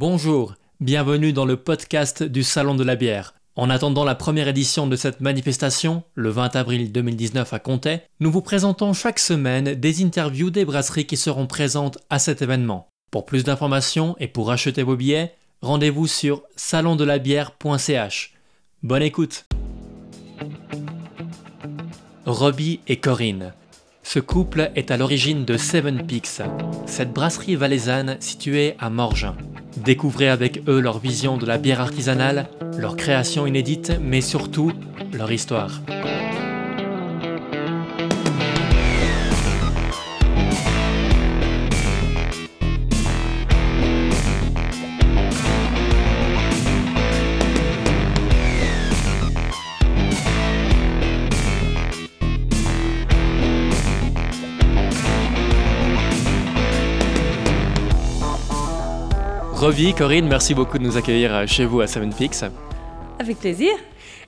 Bonjour, bienvenue dans le podcast du Salon de la bière. En attendant la première édition de cette manifestation, le 20 avril 2019 à Comté, nous vous présentons chaque semaine des interviews des brasseries qui seront présentes à cet événement. Pour plus d'informations et pour acheter vos billets, rendez-vous sur salondelabière.ch. Bonne écoute Robbie et Corinne. Ce couple est à l'origine de Seven Peaks, cette brasserie valaisanne située à Morgin. Découvrez avec eux leur vision de la bière artisanale, leur création inédite, mais surtout leur histoire. Revi, Corinne, merci beaucoup de nous accueillir euh, chez vous à Seven Peaks. Avec plaisir.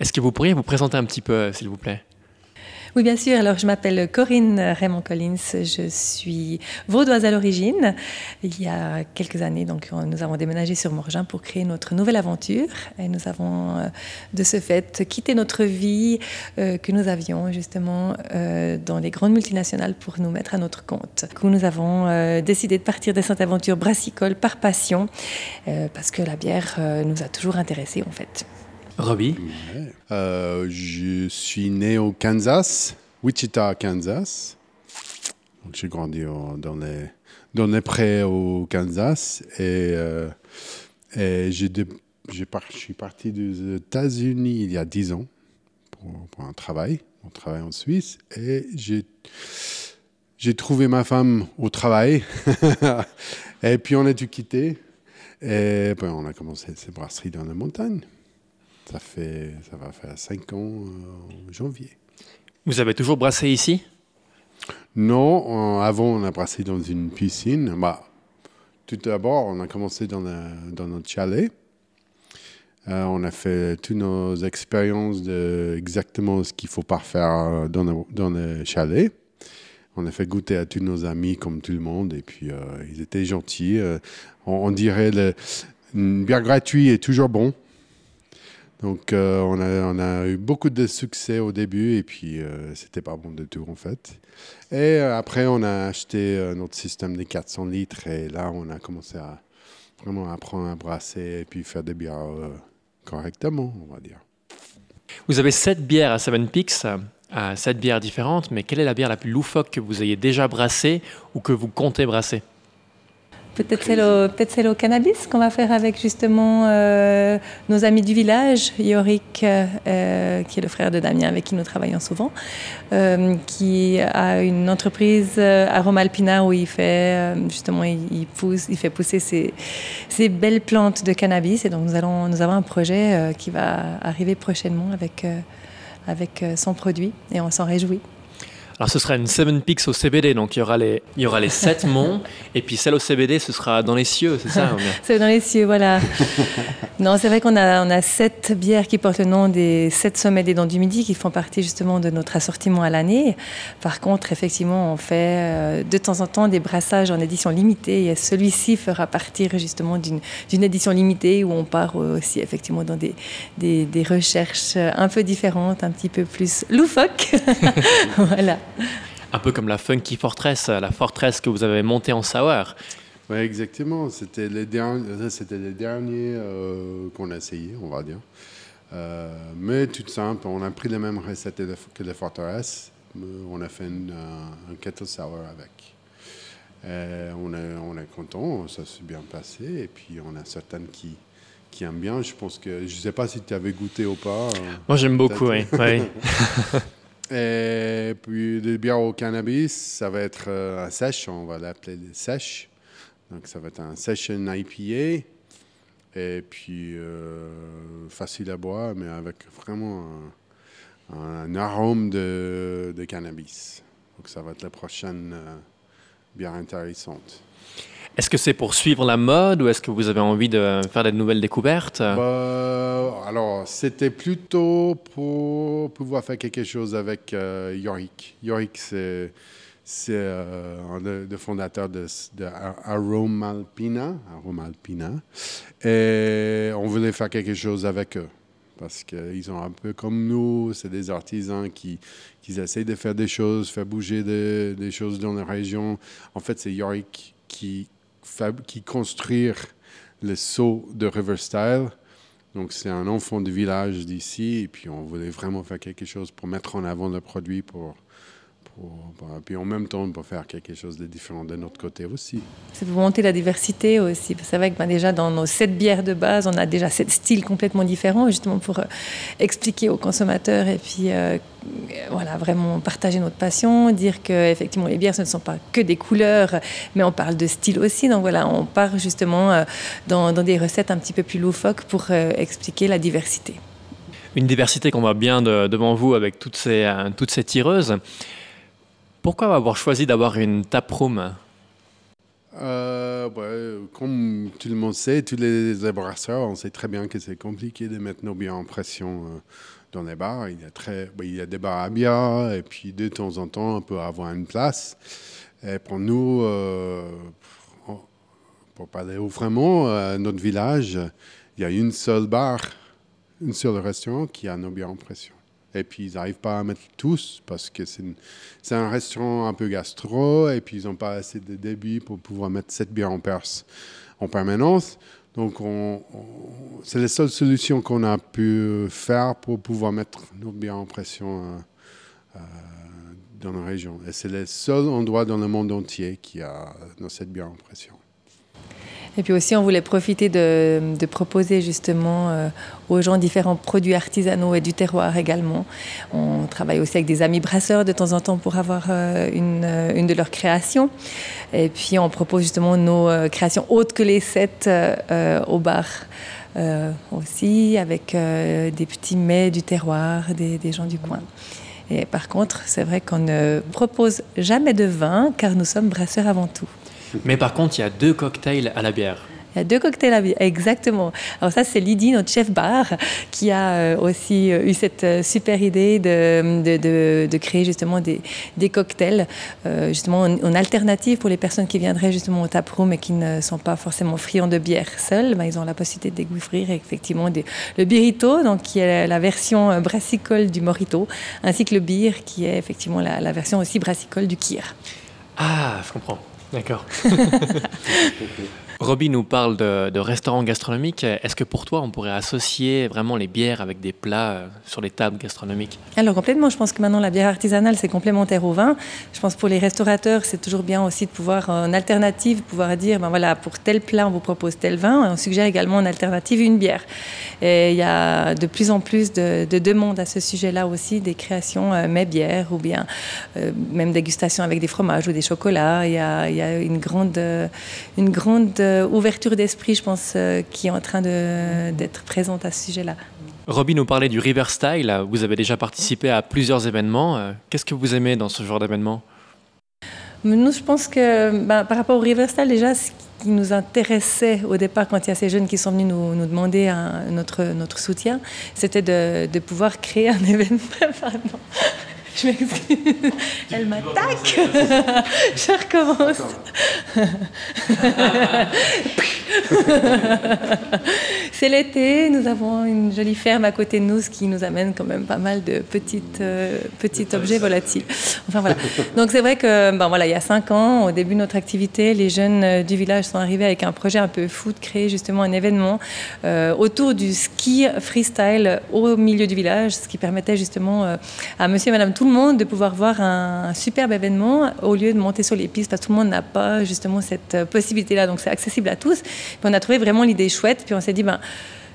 Est-ce que vous pourriez vous présenter un petit peu, euh, s'il vous plaît? Oui, bien sûr. Alors, je m'appelle Corinne Raymond Collins. Je suis vaudoise à l'origine. Il y a quelques années, donc, nous avons déménagé sur Morgin pour créer notre nouvelle aventure. Et nous avons, euh, de ce fait, quitté notre vie euh, que nous avions justement euh, dans les grandes multinationales pour nous mettre à notre compte. Du nous avons décidé de partir de cette aventure brassicole par passion parce que la bière nous a toujours intéressés, en fait. Robbie? Euh, Je suis né au Kansas, Wichita, Kansas. J'ai grandi dans, les, dans prés au Kansas. Et, euh, je suis parti des États-Unis il y a 10 ans pour, un travail, un travail en Suisse. Et j'ai j'ai trouvé ma femme au travail. Et puis on a dû quitter. Et ben, on a commencé ces brasseries dans la montagne. Ça, fait, ça va faire cinq ans euh, en janvier. Vous avez toujours brassé ici? Non, avant on a brassé dans une piscine. Bah, tout d'abord, on a commencé dans, dans notre chalet. Euh, on a fait toutes nos expériences de exactement ce qu'il ne faut pas faire dans le, dans le chalet. On a fait goûter à tous nos amis comme tout le monde et puis euh, ils étaient gentils. on, dirait le, une bière gratuite est toujours bon. Donc, euh, on, a, eu beaucoup de succès au début et puis euh, c'était pas bon de tout en fait. Et euh, après, on a acheté notre système des 400 litres et là, on a commencé à vraiment apprendre à brasser et puis faire des bières correctement, on va dire. Vous avez sept bières à Seven Peaks, sept bières différentes, mais quelle est la bière la plus loufoque que vous ayez déjà brassée ou que vous comptez brasser? Peut-être celle, au, cannabis qu'on va faire avec justement euh, nos amis du village, Yorick, euh, qui est le frère de Damien avec qui nous travaillons souvent, euh, qui a une entreprise à Rome Alpina où il fait justement il, pousse, il fait pousser ces, belles plantes de cannabis. Et donc nous, allons, nous avons un projet qui va arriver prochainement avec, avec son produit et on s'en réjouit. Alors ce sera une Seven Peaks au CBD, donc il y aura les, il y aura les sept monts, et puis celle au CBD, ce sera dans les cieux, c'est ça C'est dans les cieux, voilà. non, c'est vrai qu'on a, on a sept bières qui portent le nom des sept sommets des Dents du Midi, qui font partie justement de notre assortiment à l'année. Par contre, effectivement, on fait euh, de temps en temps des brassages en édition limitée, et celui-ci fera partir justement d'une, d'une édition limitée où on part aussi effectivement dans des, des, des recherches un peu différentes, un petit peu plus loufoques. voilà. Un peu comme la Funky Fortress, la forteresse que vous avez montée en sour. Oui, exactement. C'était les derniers, c'était les derniers euh, qu'on a essayé, on va dire. Euh, mais tout simple, on a pris les mêmes recettes que les forteresses. On a fait un kettle sour avec. on, est, on est content, ça s'est bien passé. Et puis, on a certaines qui, qui aiment bien. Je pense que, je ne sais pas si tu avais goûté ou pas. Moi, j'aime beaucoup, oui. oui. Et puis, le bière au cannabis, ça va être euh, un sèche, on va l'appeler sèche. Donc, ça va être un session IPA. Et puis, euh, facile à boire, mais avec vraiment un, arôme de, de, cannabis. Donc, ça va être la prochaine euh, bière intéressante. Est-ce que c'est pour suivre la mode ou est-ce que vous avez envie de faire des nouvelles découvertes? Bah, Alors, c'était plutôt pour pouvoir faire quelque chose avec euh, Yorick. Yorick, c'est, c'est un des de, de Aromalpina, Aromalpina. Et on voulait faire quelque chose avec eux parce qu'ils sont un peu comme nous, c'est des artisans qui, qui essayent de faire des choses, faire bouger des choses dans la région. En fait, c'est Yorick qui, qui construit le saut de Riverstyle. Donc, c'est un enfant du village d'ici, et puis on voulait vraiment faire quelque chose pour mettre en avant le produit, pour puis en même temps, on peut faire quelque chose de différent de notre côté aussi. C'est pour monter la diversité aussi. C'est vrai que ben, déjà dans nos sept bières de base, on a déjà sept styles complètement différents, justement pour euh, expliquer aux consommateurs et puis euh, voilà, vraiment partager notre passion, dire que effectivement les bières ce ne sont pas que des couleurs, mais on parle de style aussi. Donc voilà, on part justement euh, dans, dans, des recettes un petit peu plus loufoques pour expliquer la diversité. Une diversité qu'on voit bien devant vous avec toutes ces, toutes ces tireuses. Pourquoi avoir choisi d'avoir une taproom euh, Comme tout le monde sait, tous les brasseurs, on sait très bien que c'est compliqué de mettre nos biens en pression euh, dans les bars. Il y, a très, il y a des bars à bière et puis de temps en temps, on peut avoir une place. Et pour nous, euh, pour parler à notre village, il y a une seule bar, une seule restaurant qui a nos biens en pression. Et puis, ils n'arrivent pas à mettre tous parce que c'est un restaurant un peu gastro et puis ils n'ont pas assez de débit pour pouvoir mettre cette bière en Perse en permanence. Donc, on, c'est la seule solution qu'on a pu faire pour pouvoir mettre nos bières en pression euh, euh, dans la région. Et c'est le seul endroit dans le monde entier qui a cette bière en pression. Et puis aussi, on voulait profiter de, proposer justement euh, aux gens différents produits artisanaux et du terroir également. On travaille aussi avec des amis brasseurs de temps en temps pour avoir euh, une, euh, une, de leurs créations. Et puis, on propose justement nos créations autres que les sept au bar. aussi avec des petits mets du terroir des, des gens du coin. Et par contre, c'est vrai qu'on ne propose jamais de vin car nous sommes brasseurs avant tout. Mais par contre, il y a deux cocktails à la bière. Il y a deux cocktails à la bière, exactement. Alors ça, c'est Lydie, notre chef bar, qui a euh, aussi euh, eu cette euh, super idée de, de, de, créer justement des, des cocktails, justement en, alternative pour les personnes qui viendraient justement au taproom et qui ne sont pas forcément friands de bière seuls. Ben, ils ont la possibilité de découvrir effectivement des, le birito, donc qui est la version brassicole du morito, ainsi que le beer, qui est effectivement la, la version aussi brassicole du kir. Ah, je comprends. D'accord. Robbie nous parle de, restaurants gastronomiques. Est-ce que pour toi, on pourrait associer vraiment les bières avec des plats euh, sur les tables gastronomiques? Alors complètement, je pense que maintenant la bière artisanale, c'est complémentaire au vin. Je pense pour les restaurateurs, c'est toujours bien aussi de pouvoir, en alternative, pouvoir dire, ben voilà, pour tel plat, on vous propose tel vin. On suggère également en alternative une bière. Et il y a de plus en plus de, demandes à ce sujet-là aussi, des créations euh, mais bières ou bien euh, même dégustation avec des fromages ou des chocolats. Il y a, il y a une grande... une grande ouverture d'esprit, je pense, euh, qui est en train d'être présente à ce sujet-là. Robin nous parlait du River Style. Vous avez déjà participé à plusieurs événements. Euh, qu'est-ce que vous aimez dans ce genre d'événement? Nous, je pense que bah, par rapport au River Style, déjà, ce qui nous intéressait au départ, quand il y a ces jeunes qui sont venus nous, nous demander notre, notre soutien, c'était de, de, pouvoir créer un événement. Je m'excuse. Elle m'attaque. Je recommence. C'est l'été, nous avons une jolie ferme à côté de nous, ce qui nous amène quand même pas mal de petites, euh, petits objets volatiles. Enfin voilà. Donc c'est vrai que ben, voilà, il y a cinq ans, au début de notre activité, les jeunes euh, du village sont arrivés avec un projet un peu fou de créer justement un événement euh, autour du ski freestyle au milieu du village, ce qui permettait justement à monsieur et madame tout le monde de pouvoir voir un, superbe événement au lieu de monter sur les pistes parce que tout le monde n'a pas justement cette possibilité-là. Donc c'est accessible à tous. Puis on a trouvé vraiment l'idée chouette. Puis on s'est dit, ben,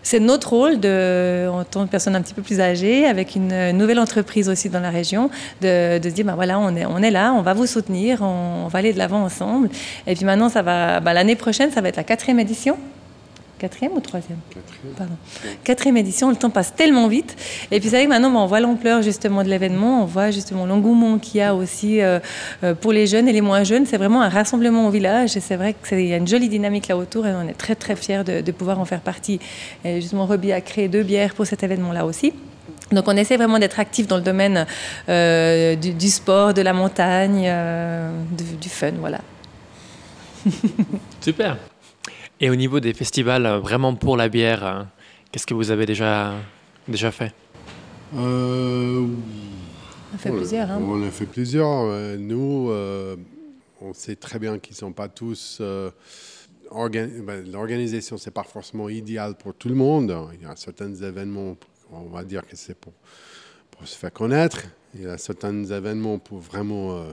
c'est notre rôle de, en tant que personne un petit peu plus âgée, avec une nouvelle entreprise aussi dans la région, de, se dire, ben voilà, on est, là, on va vous soutenir, on, va aller de l'avant ensemble. Et puis maintenant, ben, l'année prochaine, ça va être la quatrième édition. Quatrième ou troisième Quatrième. Pardon. Quatrième édition, le temps passe tellement vite. Et puis c'est vrai que maintenant, on voit l'ampleur justement de l'événement, on voit justement l'engouement qu'il y a aussi euh, euh, pour les jeunes et les moins jeunes. C'est vraiment un rassemblement au village et c'est vrai qu'il y a une jolie dynamique là autour et on est très très fiers de, pouvoir en faire partie. Et justement, Ruby a créé deux bières pour cet événement-là aussi. Donc on essaie vraiment d'être actif dans le domaine euh, du, sport, de la montagne, euh, du fun, voilà. Super. Et au niveau des festivals, euh, vraiment pour la bière, qu'est-ce que vous avez déjà, déjà fait? On a fait plusieurs. Hein. On a fait plusieurs. Nous, on sait très bien qu'ils ne sont pas tous... Ben, l'organisation, c'est pas forcément idéal pour tout le monde. Il y a certains événements on va dire que c'est pour, pour, se faire connaître. Il y a certains événements pour vraiment euh,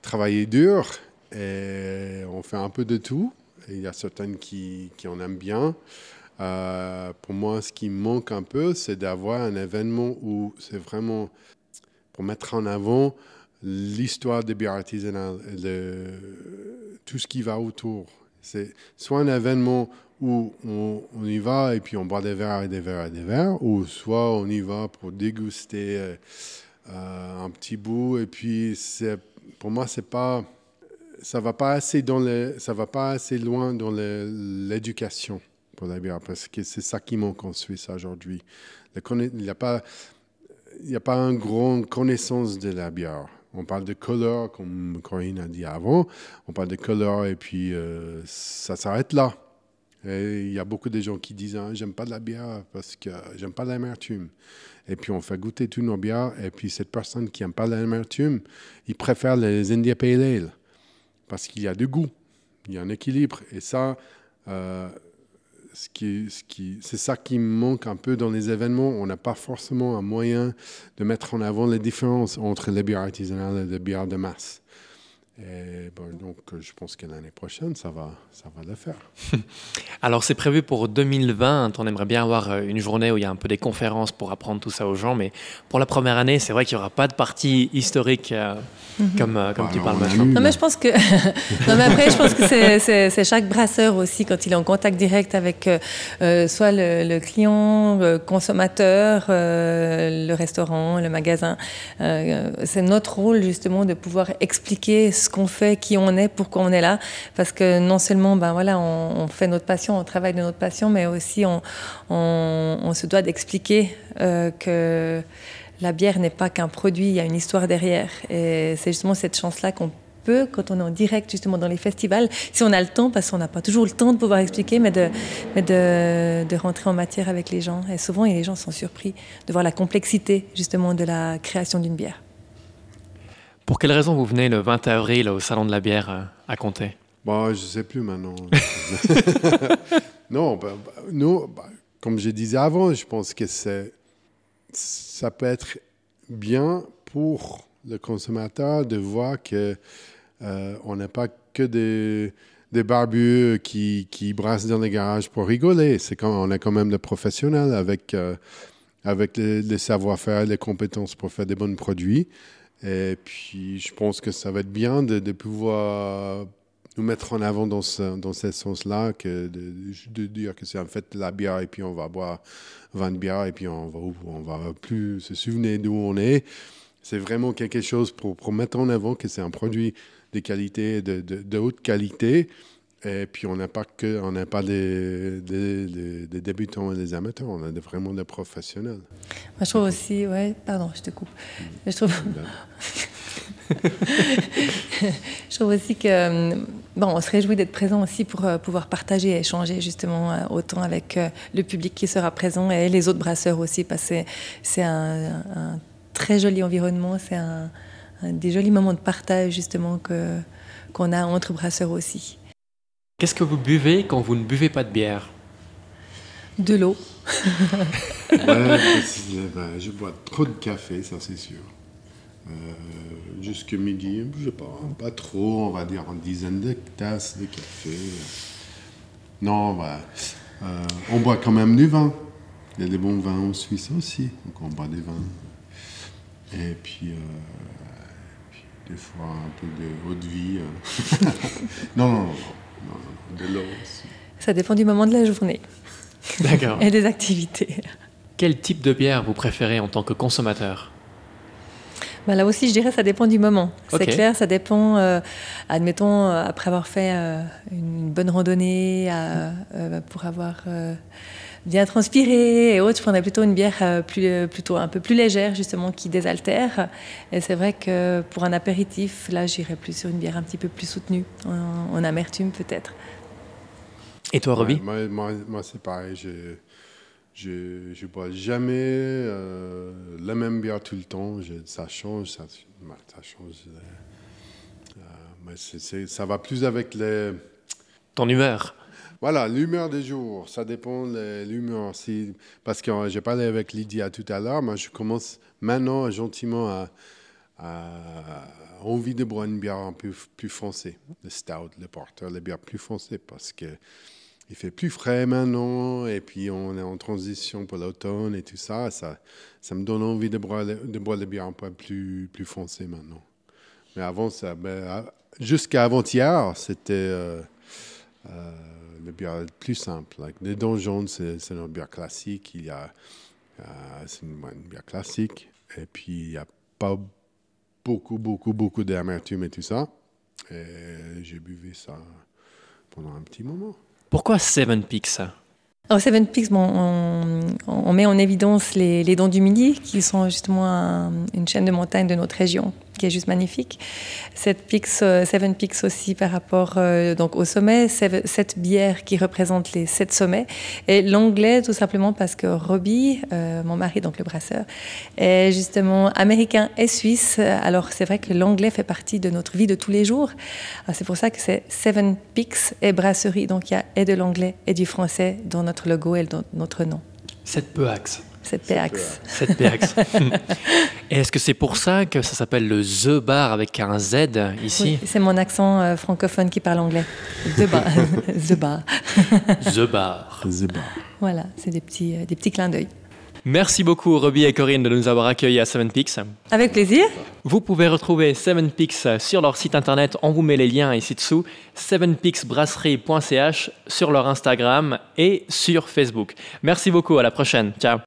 travailler dur et on fait un peu de tout. Il y a certains qui, en aiment bien. Euh, pour moi, ce qui manque un peu, c'est d'avoir un événement où c'est vraiment pour mettre en avant l'histoire des bières artisanales et tout ce qui va autour. C'est soit un événement où on, y va et puis on boit des verres et des verres et des verres, ou soit on y va pour déguster euh, un petit bout et puis pour moi c'est pas ça va pas assez dans les, ça va pas assez loin dans l'éducation pour la bière parce que c'est ça qui manque en Suisse aujourd'hui. Il n'y a pas il n'y a pas une grande connaissance de la bière. On parle de couleur, comme Corinne a dit avant. On parle de couleur et puis euh, ça s'arrête là il y a beaucoup de gens qui disent ah, J'aime pas de la bière parce que j'aime pas l'amertume. Et puis on fait goûter tous nos bières. Et puis cette personne qui n'aime pas l'amertume, il préfère les India Pale Ale parce qu'il y a du goût, il y a un équilibre. Et ça, euh, qui, ce qui, c'est ça qui manque un peu dans les événements. On n'a pas forcément un moyen de mettre en avant les différences entre les bières artisanales et les bières de masse. Et donc, euh, je pense que l'année prochaine, ça va, ça va le faire. Alors, c'est prévu pour 2020. On aimerait bien avoir euh, une journée où il y a un peu des conférences pour apprendre tout ça aux gens. Mais pour la première année, c'est vrai qu'il n'y aura pas de partie historique euh, mhm. comme, comme tu parles maintenant. Non, mais je pense que. non, mais après, je pense que c'est chaque brasseur aussi, quand il est en contact direct avec soit le, client, le consommateur, le restaurant, le magasin. c'est notre rôle, justement, de pouvoir expliquer ce qu'on fait, qui on est, pourquoi on est là. Parce que non seulement, ben voilà, on, fait notre passion, on travaille de notre passion, mais aussi on, se doit d'expliquer euh, que la bière n'est pas qu'un produit, il y a une histoire derrière. Et c'est justement cette chance-là qu'on peut, quand on est en direct justement dans les festivals, si on a le temps, parce qu'on n'a pas toujours le temps de pouvoir expliquer, mais, de, rentrer en matière avec les gens. Et souvent, les gens sont surpris de voir la complexité justement de la création d'une bière. Pour quelle raison vous venez le 20 avril au Salon de la bière euh, à Comté? Bah, Je ne sais plus maintenant. non, bah, bah, nous, bah, comme je disais avant, je pense que c'est, ça peut être bien pour le consommateur de voir que euh, on n'a pas que des, des barbus qui, qui, brassent dans les garages pour rigoler. C'est quand, on est quand même des professionnels avec, euh, avec les savoir-faire, les compétences pour faire des bons produits. Et puis, je pense que ça va être bien de, pouvoir nous mettre en avant dans ce, dans ce sens-là, que de, dire que c'est en fait la bière et puis on va boire 20 bières et puis on va, on va plus se souvenir d'où on est. C'est vraiment quelque chose pour, mettre en avant que c'est un produit de qualité, de, de haute qualité. Et puis, on n'a pas que, on n'a pas des, des, des, débutants et des amateurs, on a vraiment des professionnels. Moi, je trouve aussi, ouais, pardon, je te coupe. Je trouve, je trouve aussi que, euh, bon, on se réjouit d'être présent aussi pour euh, pouvoir partager et échanger justement euh, autant avec le public qui sera présent et les autres brasseurs aussi, parce que c'est un, un, très joli environnement, c'est un, des jolis moments de partage justement que qu'on a entre brasseurs aussi. Qu'est-ce que vous buvez quand vous ne buvez pas de bière? De l'eau. ouais, ben, je bois trop de café, ça c'est sûr. Euh, jusque midi, je sais pas, pas trop, on va dire une dizaine de tasses de café. Non, euh, on boit quand même du vin. Il y a des bons vins en Suisse aussi, donc on boit des vins. Et puis, euh, des fois un peu de haut de vie. non, non, non de l'eau aussi. Ça dépend du moment de la journée. D'accord. Et des activités. Quel type de bière vous préférez en tant que consommateur? Bah, Là aussi, je dirais ça dépend du moment. C'est clair, ça dépend, euh, admettons, euh, après avoir fait euh, une bonne randonnée, pour avoir bien transpiré et autres, je prendrais plutôt une bière plus, plutôt un peu plus légère, justement, qui désaltère. Et c'est vrai que pour un apéritif, là, j'irais plus sur une bière un petit peu plus soutenue, en, amertume peut-être. Et toi, Roby Moi, moi, c'est pareil. Je ne bois jamais euh, la même bière tout le temps. ça change, ça, ça change. Euh, mais ça va plus avec les... Ton humeur Voilà, l'humeur des jours. Ça dépend de l'humeur. Si, parce que j'ai parlé avec Lydia tout à l'heure. Moi, je commence maintenant gentiment à, à, envie de boire une bière un peu plus foncée. Le stout, le porter, les bières plus foncées. Parce que il fait plus frais maintenant, et puis on est en transition pour l'automne et tout ça. Ça, ça me donne envie de boire, de boire un peu plus, plus foncées maintenant. Mais avant, ça, ben, jusqu'à avant-hier, c'était euh, euh, le bière plus simple. les donjons, c'est, c'est une bière classique. Il y a, euh, c'est une, bière classique, et puis il n'y a pas beaucoup, beaucoup, beaucoup d'amertume et tout ça. Et j'ai buvé ça pendant un petit moment. Pourquoi Seven Peaks alors Seven Peaks, bon, on, met en évidence les, les dents du Midi, qui sont justement une chaîne de montagnes de notre région, qui est juste magnifique. Cette Peaks, euh, Seven Peaks aussi par rapport euh, donc au sommet, cette bière qui représente les sept sommets. Et l'anglais, tout simplement parce que Robbie, euh, mon mari, donc le brasseur, est justement américain et suisse. Alors c'est vrai que l'anglais fait partie de notre vie de tous les jours. C'est pour ça que c'est Seven Peaks et brasserie. Donc il y a et de l'anglais et du français dans notre logo et dans notre nom. Sept Peaks. Cette PAX. Cette PAX. Et est-ce que c'est pour ça que ça s'appelle le The Bar avec un Z ici C'est mon accent euh, francophone qui parle anglais. The Bar. The Bar. The Bar. The Bar. Voilà, c'est des petits, euh, des petits clins d'œil. Merci beaucoup Robbie et Corinne de nous avoir accueillis à Seven Peaks. Avec plaisir. Vous pouvez retrouver Seven Peaks sur leur site internet, on vous met les liens ici dessous, sevenpeaksbrasserie.ch sur leur Instagram et sur Facebook. Merci beaucoup, à la prochaine. Ciao.